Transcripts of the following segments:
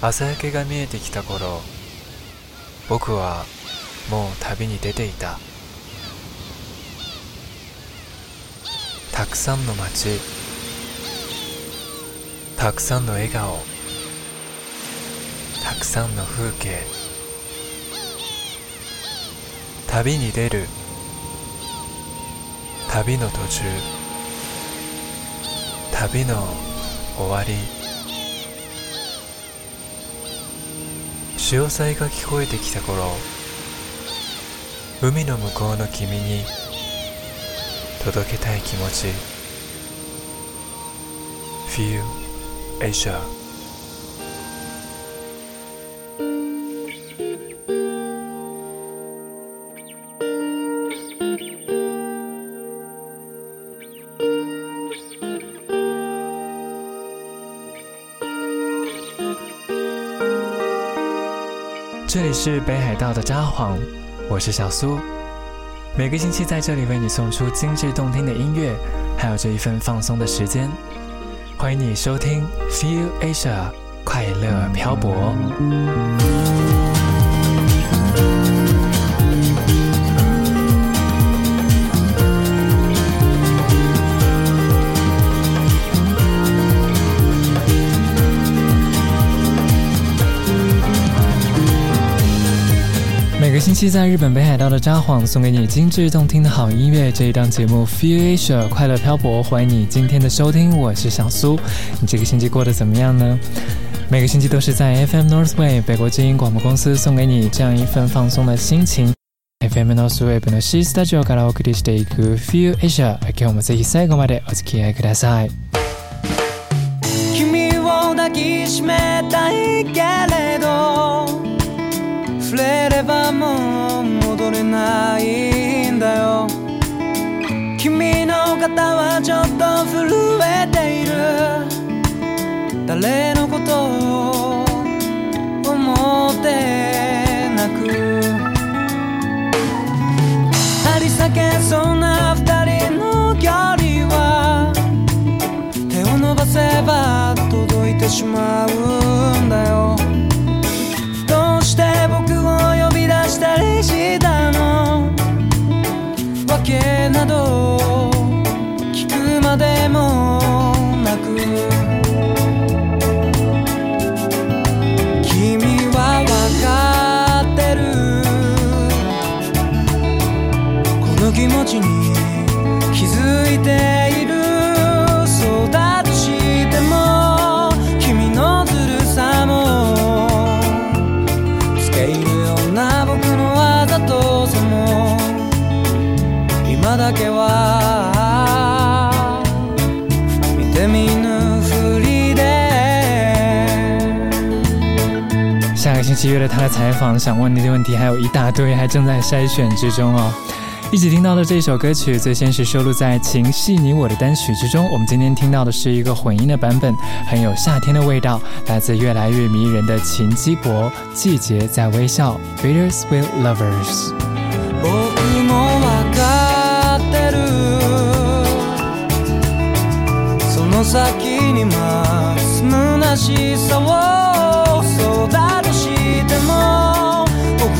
朝焼けが見えてきた頃僕はもう旅に出ていた。たくさんの街たくさんの笑顔たくさんの風景旅に出る旅の途中旅の終わり。潮騒が聞こえてきた頃海の向こうの君に届けたい気持ち。Feel Asia. 是北海道的札幌，我是小苏。每个星期在这里为你送出精致动听的音乐，还有这一份放松的时间。欢迎你收听 Feel Asia 快乐漂泊。个星期在日本北海道的札幌送给你精致动听的好音乐，这一档节目 Feel Asia 快乐漂泊，欢迎你今天的收听，我是小苏。你这个星期过得怎么样呢？每个星期都是在 FM Northway 北国精英广播公司送给你这样一份放松的心情。FM Northway の C スタジオからお送りしていく Feel Asia，今日もぜひ最後までお付き合いください。君を抱きしめたいけれ ないんだよ。君の肩はちょっと震えている。誰のことを思ってなく。張り裂けそうな二人の距離は手を伸ばせば届いてしまう。けなど聞くまでもなく了他的采访，想问你的问题还有一大堆，还正在筛选之中哦。一起听到的这首歌曲，最先是收录在《情系你我》的单曲之中。我们今天听到的是一个混音的版本，很有夏天的味道，来自越来越迷人的秦基博，《季节在微笑》（Bittersweet Lovers）。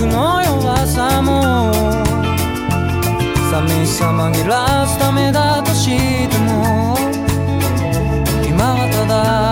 僕の弱さも寂しさ紛らわすためだとしても今はただ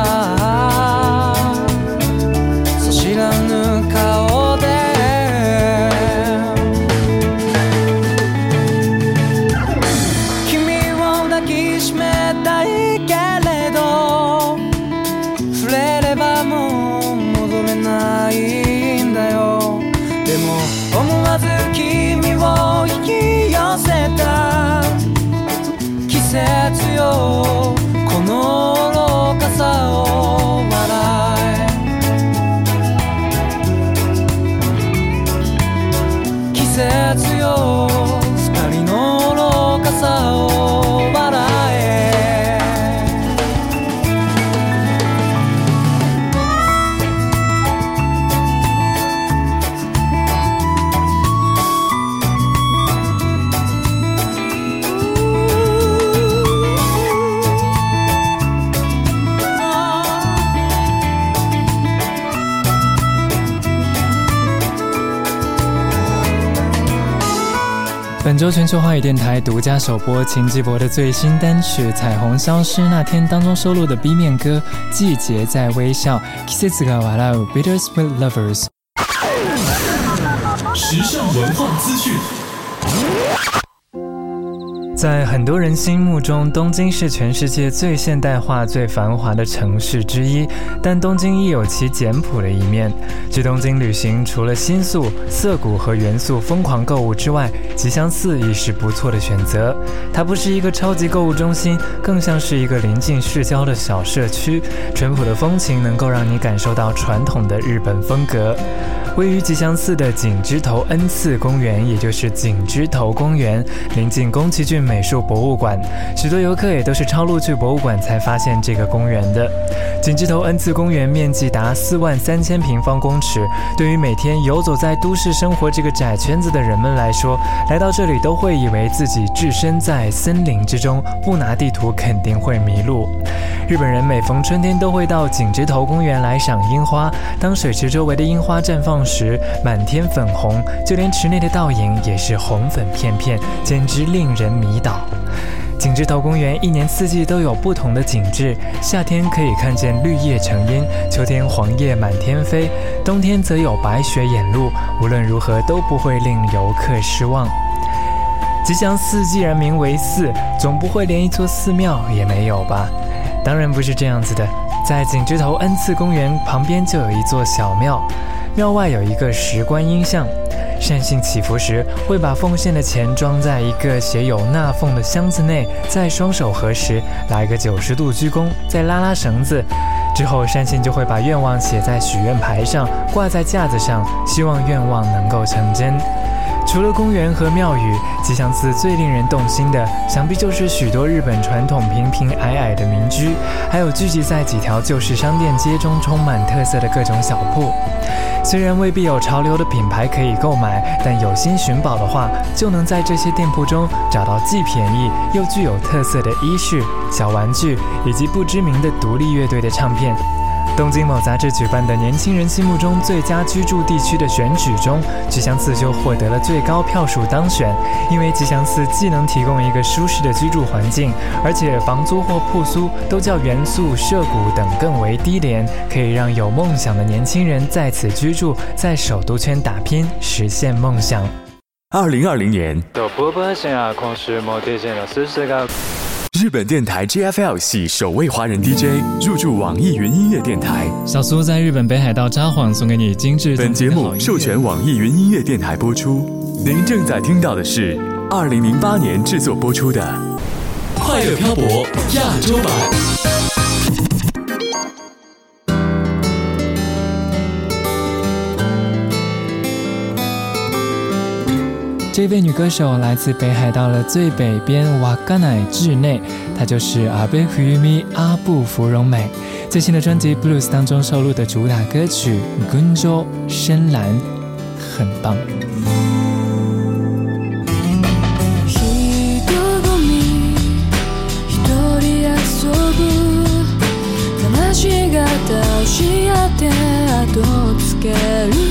本周全球华语电台独家首播秦志博的最新单曲《彩虹消失那天》当中收录的 B 面歌《季节在微笑》。季节在微笑，Bittersweet Lovers。时尚文化资讯。在很多人心目中，东京是全世界最现代化、最繁华的城市之一。但东京亦有其简朴的一面。去东京旅行，除了新宿、涩谷和元素疯狂购物之外，吉祥寺亦是不错的选择。它不是一个超级购物中心，更像是一个临近市郊的小社区。淳朴的风情能够让你感受到传统的日本风格。位于吉祥寺的景之头恩赐公园，也就是景之头公园，临近宫崎骏美术博物馆。许多游客也都是抄路去博物馆才发现这个公园的。景之头恩赐公园面积达四万三千平方公尺，对于每天游走在都市生活这个窄圈子的人们来说，来到这里都会以为自己置身在森林之中，不拿地图肯定会迷路。日本人每逢春天都会到景之头公园来赏樱花，当水池周围的樱花绽放。时满天粉红，就连池内的倒影也是红粉片片，简直令人迷倒。景之头公园一年四季都有不同的景致，夏天可以看见绿叶成荫，秋天黄叶满天飞，冬天则有白雪掩路。无论如何都不会令游客失望。吉祥寺既然名为寺，总不会连一座寺庙也没有吧？当然不是这样子的，在景之头恩赐公园旁边就有一座小庙。庙外有一个石观音像，善信祈福时会把奉献的钱装在一个写有纳凤的箱子内，再双手合十，来个九十度鞠躬，再拉拉绳子，之后善信就会把愿望写在许愿牌上，挂在架子上，希望愿望能够成真。除了公园和庙宇，吉祥寺最令人动心的，想必就是许多日本传统平平矮矮的民居，还有聚集在几条旧式商店街中充满特色的各种小铺。虽然未必有潮流的品牌可以购买，但有心寻宝的话，就能在这些店铺中找到既便宜又具有特色的衣饰、小玩具，以及不知名的独立乐队的唱片。东京某杂志举办的年轻人心目中最佳居住地区的选举中，吉祥寺就获得了最高票数当选。因为吉祥寺既能提供一个舒适的居住环境，而且房租或铺租都较元素、涉谷等更为低廉，可以让有梦想的年轻人在此居住，在首都圈打拼，实现梦想。二零二零年。日本电台 JFL 系首位华人 DJ 入驻网易云音乐电台。小苏在日本北海道札幌送给你精致。本节目授权网易云音乐电台播出。您正在听到的是二零零八年制作播出的《快乐漂泊》亚洲版。这位女歌手来自北海道的最北边瓦加乃治内，她就是阿贝胡玉米阿布芙蓉美。最新的专辑《Blues》当中收录的主打歌曲《Gunjo 深蓝》，很棒。「」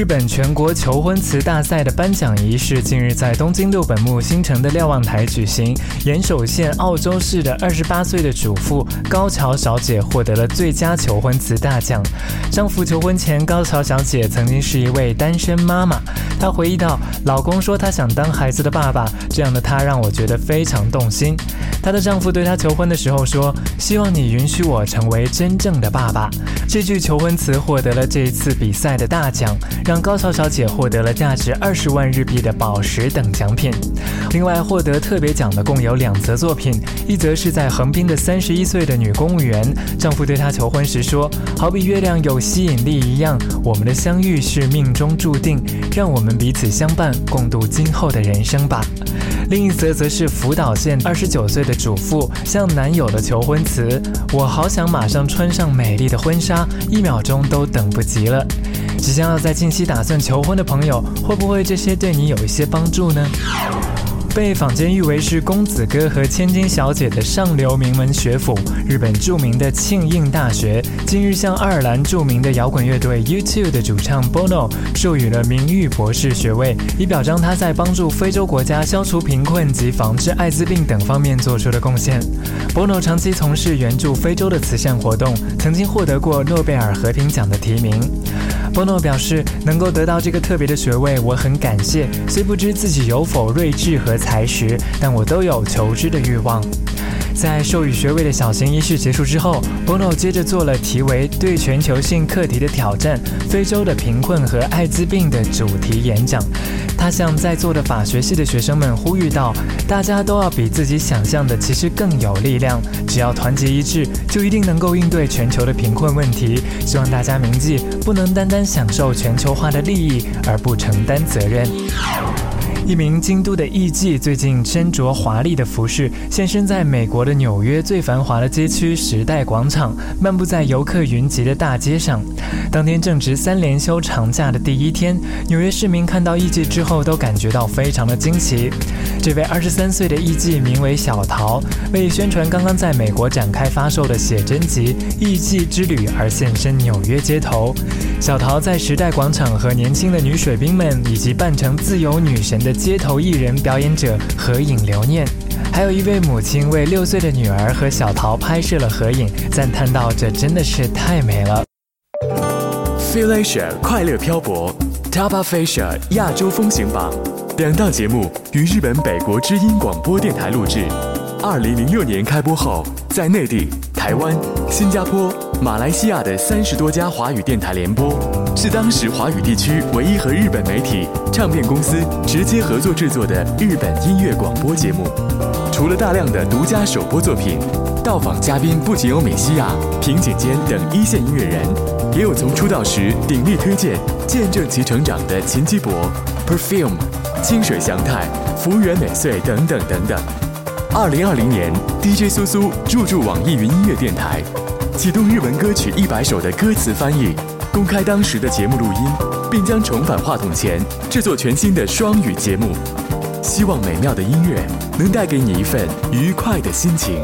日本全国求婚词大赛的颁奖仪式近日在东京六本木新城的瞭望台举行。岩手县澳洲市的二十八岁的主妇高桥小姐获得了最佳求婚词大奖。丈夫求婚前，高桥小姐曾经是一位单身妈妈。她回忆道：“老公说他想当孩子的爸爸，这样的他让我觉得非常动心。”她的丈夫对她求婚的时候说：“希望你允许我成为真正的爸爸。”这句求婚词获得了这一次比赛的大奖。让高桥小姐获得了价值二十万日币的宝石等奖品。另外，获得特别奖的共有两则作品，一则是在横滨的三十一岁的女公务员，丈夫对她求婚时说：“好比月亮有吸引力一样，我们的相遇是命中注定，让我们彼此相伴，共度今后的人生吧。”另一则则是福岛县二十九岁的主妇向男友的求婚词：“我好想马上穿上美丽的婚纱，一秒钟都等不及了。”即将要在近期打算求婚的朋友，会不会这些对你有一些帮助呢？被坊间誉为是公子哥和千金小姐的上流名门学府，日本著名的庆应大学近日向爱尔兰著名的摇滚乐队 U2 的主唱 Bono 授予了名誉博士学位，以表彰他在帮助非洲国家消除贫困及防治艾滋病等方面做出的贡献。Bono 长期从事援助非洲的慈善活动，曾经获得过诺贝尔和平奖的提名。Bono 表示，能够得到这个特别的学位，我很感谢。虽不知自己有否睿智和才识，但我都有求知的欲望。在授予学位的小型仪式结束之后，Bono 接着做了题为“对全球性课题的挑战：非洲的贫困和艾滋病”的主题演讲。他向在座的法学系的学生们呼吁道：“大家都要比自己想象的其实更有力量，只要团结一致，就一定能够应对全球的贫困问题。希望大家铭记，不能单单享受全球化的利益而不承担责任。”一名京都的艺妓最近身着华丽的服饰，现身在美国的纽约最繁华的街区时代广场，漫步在游客云集的大街上。当天正值三连休长假的第一天，纽约市民看到艺妓之后都感觉到非常的惊奇。这位二十三岁的艺妓名为小桃，为宣传刚刚在美国展开发售的写真集《艺妓之旅》而现身纽约街头。小桃在时代广场和年轻的女水兵们以及扮成自由女神的。街头艺人表演者合影留念，还有一位母亲为六岁的女儿和小桃拍摄了合影，赞叹道：“这真的是太美了。” Feel Asia 快乐漂泊，Top of Asia 亚洲风行榜，两档节目于日本北国之音广播电台录制。二零零六年开播后，在内地、台湾、新加坡、马来西亚的三十多家华语电台联播，是当时华语地区唯一和日本媒体、唱片公司直接合作制作的日本音乐广播节目。除了大量的独家首播作品，到访嘉宾不仅有美西亚、平井坚等一线音乐人，也有从出道时鼎力推荐、见证其成长的秦基博、Perfume、清水祥太、福原美穗等等等等。二零二零年，DJ 苏苏入驻网易云音乐电台，启动日文歌曲一百首的歌词翻译，公开当时的节目录音，并将重返话筒前制作全新的双语节目。希望美妙的音乐能带给你一份愉快的心情。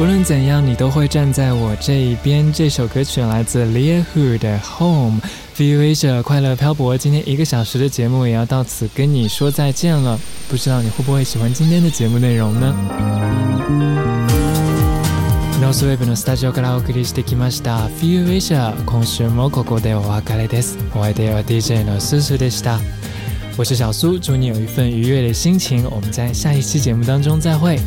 不论怎样，你都会站在我这一边。这首歌曲来自 Lia Hu 的 Home。Feel Asia 快乐漂泊，今天一个小时的节目也要到此跟你说再见了。不知道你会不会喜欢今天的节目内容呢？Nosweb のスタジオからお送りしてきました Feel Asia，今週もここでお別れです。お相手は DJ の苏苏でした。我是小苏，祝你有一份愉悦的心情。我们在下一期节目当中再会。